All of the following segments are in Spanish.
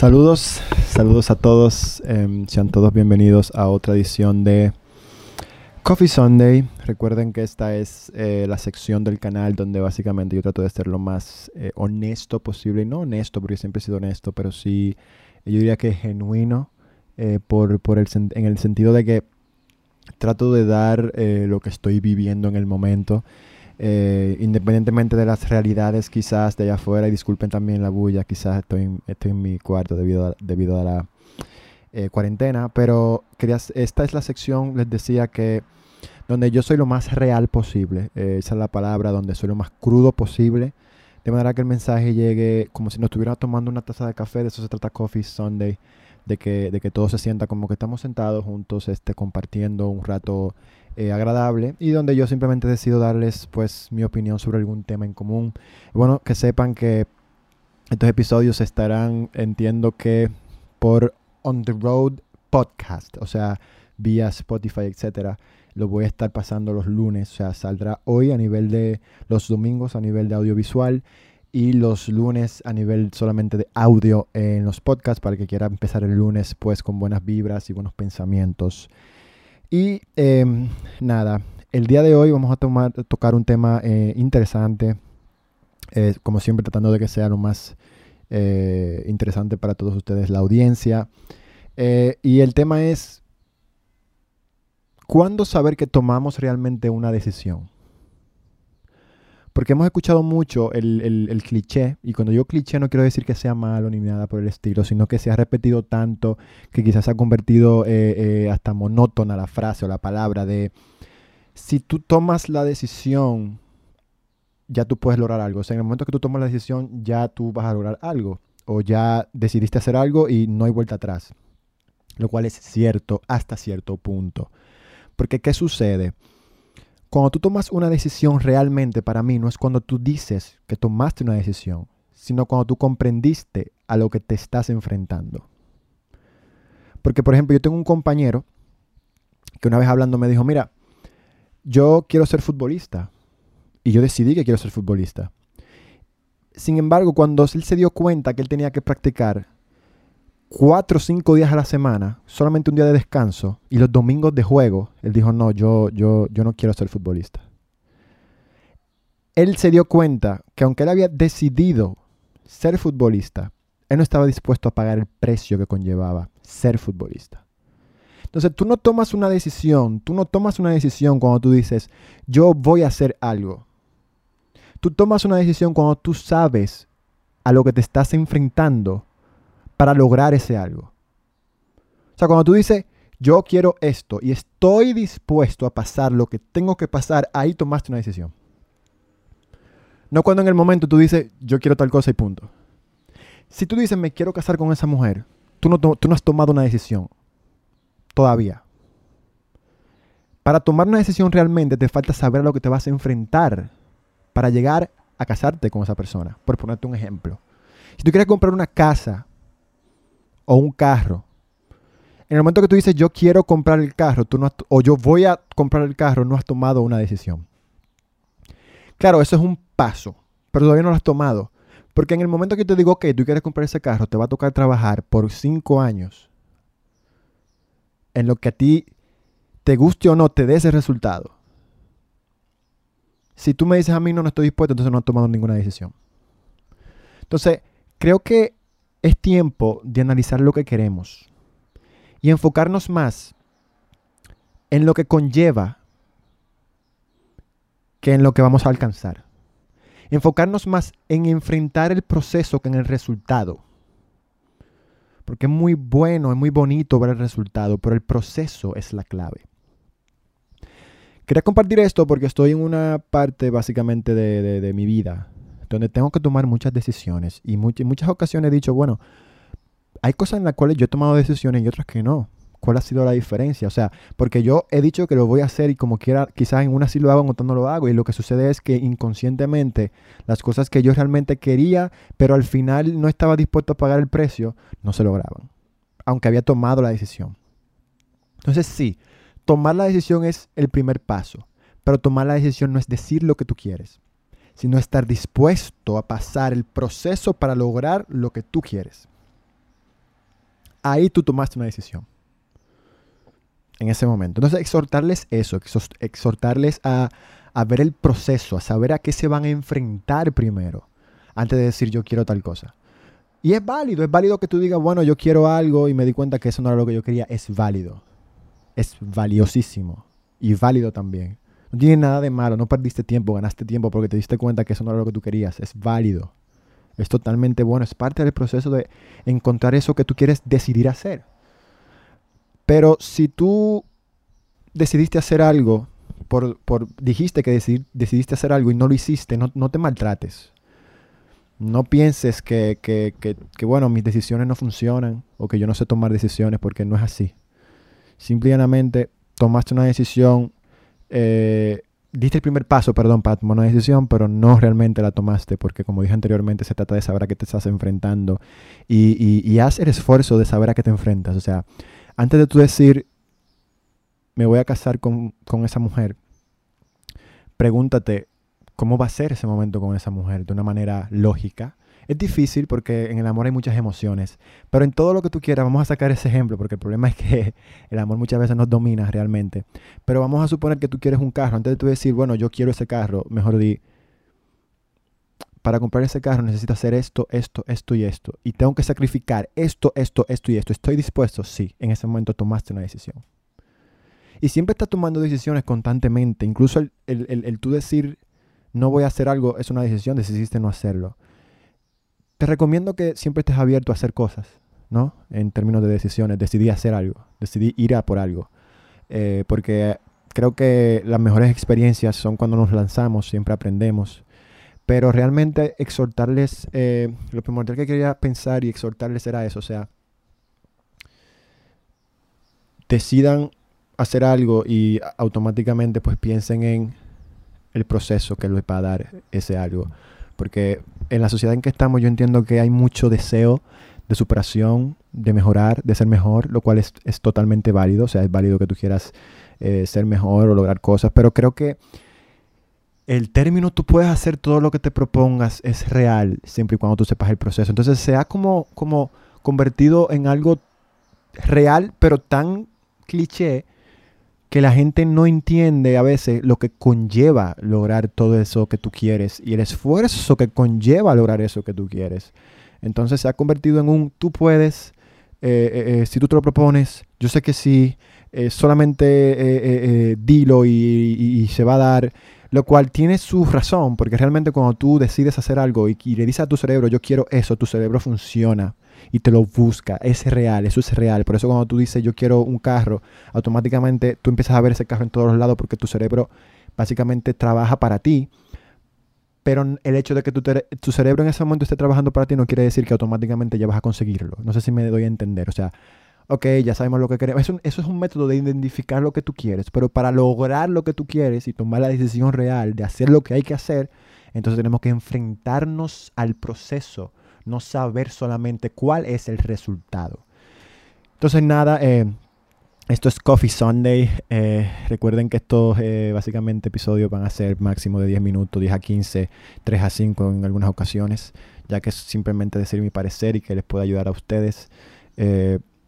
Saludos, saludos a todos. em, sean todos bienvenidos a otra edición de Coffee Sunday. Recuerden que esta es eh, la sección del canal donde básicamente yo trato de ser lo más eh, honesto posible. No honesto, porque siempre he sido honesto, pero sí, yo diría que genuino eh, por, en el sentido de que trato de dar lo que estoy viviendo en el momento. Eh, independientemente de las realidades quizás de allá afuera, y disculpen también la bulla, quizás estoy, en- estoy en mi cuarto debido a, debido a la eh, cuarentena, pero quería, esta es la sección, les decía que donde yo soy lo más real posible, eh, esa es la palabra, donde soy lo más crudo posible, de manera que el mensaje llegue como si nos estuviera tomando una taza de café, de eso se trata Coffee Sunday, de que, de que todo se sienta como que estamos sentados juntos, este, compartiendo un rato eh, agradable y donde yo simplemente decido darles pues mi opinión sobre algún tema en común. Bueno, que sepan que estos episodios estarán, entiendo que por On the Road Podcast, o sea, vía Spotify, etcétera. Lo voy a estar pasando los lunes, o sea, saldrá hoy a nivel de los domingos a nivel de audiovisual y los lunes a nivel solamente de audio en los podcasts para que quiera empezar el lunes pues con buenas vibras y buenos pensamientos. Y em, nada, el día de hoy vamos a tomar, tocar un tema eh, interesante, como siempre tratando de que sea lo más eh, interesante para todos ustedes, la audiencia. Eh, y el tema es, ¿cuándo saber que tomamos realmente una decisión? Porque hemos escuchado mucho el, el- cliché, y cuando digo cliché no quiero decir que sea malo ni nada por el estilo, sino que se ha repetido tanto que quizás se ha convertido eh, eh, hasta monótona la frase o la palabra de si tú tomas la decisión, ya tú puedes lograr algo. O sea, en el momento que tú tomas la decisión, ya tú vas a lograr algo. O ya decidiste hacer algo y no hay vuelta atrás. Lo cual es cierto hasta cierto punto. Porque ¿qué sucede? Cuando tú tomas una decisión realmente, para mí, no es cuando tú dices que tomaste una decisión, sino cuando tú comprendiste a lo que te estás enfrentando. Porque, por ejemplo, yo tengo un compañero que una vez hablando me dijo, mira, yo quiero ser futbolista. Y yo decidí que quiero ser futbolista. Sin embargo, cuando él se dio cuenta que él tenía que practicar cuatro o cinco días a la semana, solamente un día de descanso y los domingos de juego, él dijo, no, yo, yo, yo no quiero ser futbolista. Él se dio cuenta que aunque él había decidido ser futbolista, él no estaba dispuesto a pagar el precio que conllevaba ser futbolista. Entonces tú no tomas una decisión, tú no tomas una decisión cuando tú dices, yo voy a hacer algo. Tú tomas una decisión cuando tú sabes a lo que te estás enfrentando para lograr ese algo. O sea, cuando tú dices, yo quiero esto y estoy dispuesto a pasar lo que tengo que pasar, ahí tomaste una decisión. No cuando en el momento tú dices, yo quiero tal cosa y punto. Si tú dices, me quiero casar con esa mujer, tú no, tú no has tomado una decisión todavía. Para tomar una decisión realmente te falta saber a lo que te vas a enfrentar para llegar a casarte con esa persona. Por ponerte un ejemplo. Si tú quieres comprar una casa o un carro, en el momento que tú dices yo quiero comprar el carro, tú no has- o yo voy a comprar el carro, no has tomado una decisión. Claro, eso es un paso, pero todavía no lo has tomado. Porque en el momento que te digo, ok, tú quieres comprar ese carro, te va a tocar trabajar por cinco años en lo que a ti te guste o no, te dé ese resultado. Si tú me dices a mí no, no estoy dispuesto, entonces no has tomado ninguna decisión. Entonces, creo que es tiempo de analizar lo que queremos y enfocarnos más en lo que conlleva que en lo que vamos a alcanzar. Enfocarnos más en enfrentar el proceso que en el resultado. Porque es muy bueno, es muy bonito ver el resultado, pero el proceso es la clave. Quería compartir esto porque estoy en una parte básicamente de, de- de mi vida donde tengo que tomar muchas decisiones y much- en muchas ocasiones he dicho, bueno, hay cosas en las cuales yo he tomado decisiones y otras que no. ¿Cuál ha sido la diferencia? O sea, porque yo he dicho que lo voy a hacer y como quiera, quizás en una sí lo hago, en otra no lo hago. Y lo que sucede es que inconscientemente las cosas que yo realmente quería, pero al final no estaba dispuesto a pagar el precio, no se lograban. Aunque había tomado la decisión. Entonces sí, tomar la decisión es el primer paso. Pero tomar la decisión no es decir lo que tú quieres, sino estar dispuesto a pasar el proceso para lograr lo que tú quieres. ahí tú tomaste una decisión. En ese momento. Entonces, exhortarles eso, exhortarles a, a ver el proceso, a saber a qué se van a enfrentar primero, antes de decir yo quiero tal cosa. Y es válido, es válido que tú digas, bueno, yo quiero algo y me di cuenta que eso no era lo que yo quería. Es válido. Es valiosísimo. Y válido también. No tiene nada de malo, no perdiste tiempo, ganaste tiempo porque te diste cuenta que eso no era lo que tú querías. Es válido. Es totalmente bueno. Es parte del proceso de encontrar eso que tú quieres decidir hacer. Pero si tú decidiste hacer algo, por, dijiste que decidiste hacer algo y no lo hiciste, no, no te maltrates. No pienses que, que, que, bueno, mis decisiones no funcionan o que yo no sé tomar decisiones porque no es así. Simplemente tomaste una decisión, eh, diste el primer paso, perdón, para tomar una decisión, pero no realmente la tomaste porque como dije anteriormente, se trata de saber a qué te estás enfrentando y, y, haz el esfuerzo de saber a qué te enfrentas. O sea, antes de tú decir, me voy a casar con, con esa mujer, pregúntate, cómo va a ser ese momento con esa mujer de una manera lógica. Es difícil porque en el amor hay muchas emociones, pero en todo lo que tú quieras, vamos a sacar ese ejemplo, porque el problema es que el amor muchas veces nos domina realmente. Pero vamos a suponer que tú quieres un carro, antes de tú decir, bueno, yo quiero ese carro, mejor di, para comprar ese carro necesito hacer esto, esto, esto y esto. Y tengo que sacrificar esto, esto, esto y esto. ¿Estoy dispuesto? Sí. En ese momento tomaste una decisión. Y siempre estás tomando decisiones constantemente. Incluso el, el, el tú decir no voy a hacer algo, es una decisión, decidiste no hacerlo. Te recomiendo que siempre estés abierto a hacer cosas, ¿no? En términos de decisiones, decidí hacer algo, decidí ir a por algo. Eh, porque creo que las mejores experiencias son cuando nos lanzamos, siempre aprendemos. Pero realmente exhortarles, eh, lo primordial que quería pensar y exhortarles era eso, o sea, decidan hacer algo y automáticamente pues piensen en el proceso que les va a dar ese algo. Porque en la sociedad en que estamos yo entiendo que hay mucho deseo de superación, de mejorar, de ser mejor, lo cual es, totalmente válido. O sea, es válido que tú quieras eh, ser mejor o lograr cosas, pero creo que el término tú puedes hacer todo lo que te propongas es real siempre y cuando tú sepas el proceso. Entonces se ha como, como convertido en algo real, pero tan cliché que la gente no entiende a veces lo que conlleva lograr todo eso que tú quieres y el esfuerzo que conlleva lograr eso que tú quieres. Entonces se ha convertido en un tú puedes, eh, eh, eh, si tú te lo propones, yo sé que sí, solamente dilo y, se va a dar. Lo cual tiene su razón, porque realmente cuando tú decides hacer algo y, y le dices a tu cerebro, yo quiero eso, tu cerebro funciona y te lo busca. Es real, eso es real. Por eso cuando tú dices yo quiero un carro, automáticamente tú empiezas a ver ese carro en todos los lados porque tu cerebro básicamente trabaja para ti. Pero el hecho de que tu, tu cerebro en ese momento esté trabajando para ti no quiere decir que automáticamente ya vas a conseguirlo. No sé si me doy a entender. O sea, ok, ya sabemos lo que queremos. Eso, eso, es un método de identificar lo que tú quieres, pero para lograr lo que tú quieres y tomar la decisión real de hacer lo que hay que hacer, entonces tenemos que enfrentarnos al proceso no saber solamente cuál es el resultado. Entonces nada, eh, esto es Coffee Sunday. Eh, recuerden que estos eh, básicamente episodios van a ser máximo de 10 minutos, 10 a 15, 3 a 5 en algunas ocasiones, ya que es simplemente decir mi parecer y que les pueda ayudar a ustedes.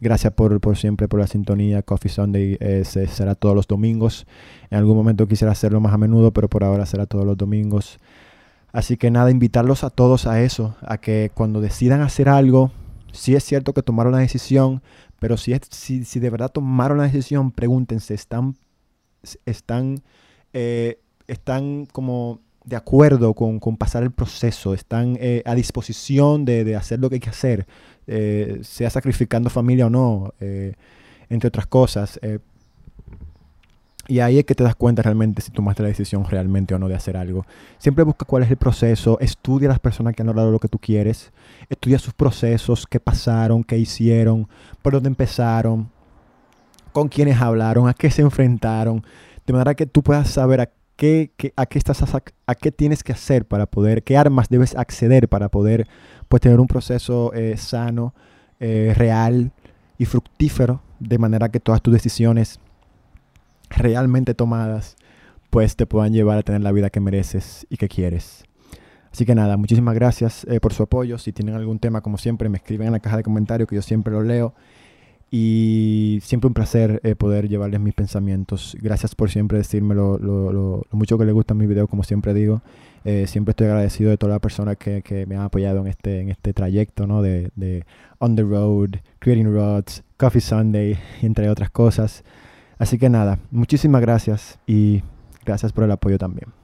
gracias por, por, siempre por la sintonía. Coffee Sunday será todos los domingos. En algún momento quisiera hacerlo más a menudo, pero por ahora será todos los domingos. Así que nada, invitarlos a todos a eso, a que cuando decidan hacer algo, si es cierto que tomaron la decisión, pero si, es, si, si de verdad tomaron la decisión, pregúntense, ¿están, están, eh, están como de acuerdo con, pasar el proceso? ¿Están eh, a disposición de, hacer lo que hay que hacer? Eh, sea sacrificando familia o no, entre otras cosas. Y ahí es que te das cuenta realmente si tomaste la decisión realmente o no de hacer algo. Siempre busca cuál es el proceso, estudia a las personas que han logrado lo que tú quieres, estudia sus procesos, qué pasaron, qué hicieron, por dónde empezaron, con quiénes hablaron, a qué se enfrentaron, de manera que tú puedas saber a qué, a qué estás a, qué tienes que hacer para poder, qué armas debes acceder para poder pues, tener un proceso eh, sano, eh, real y fructífero, de manera que todas tus decisiones realmente tomadas, pues te puedan llevar a tener la vida que mereces y que quieres. Así que nada, muchísimas gracias eh, por su apoyo. Si tienen algún tema, como siempre, me escriben en la caja de comentarios que yo siempre lo leo. Y siempre un placer eh, poder llevarles mis pensamientos. Gracias por siempre decirme lo, mucho que les gustan mis videos, como siempre digo. Eh, siempre estoy agradecido de todas las personas que, que, me han apoyado en este, en este trayecto ¿no? de, de On the Road, Creating Rods, Coffee Sunday, entre otras cosas. Así que nada, muchísimas gracias y gracias por el apoyo también.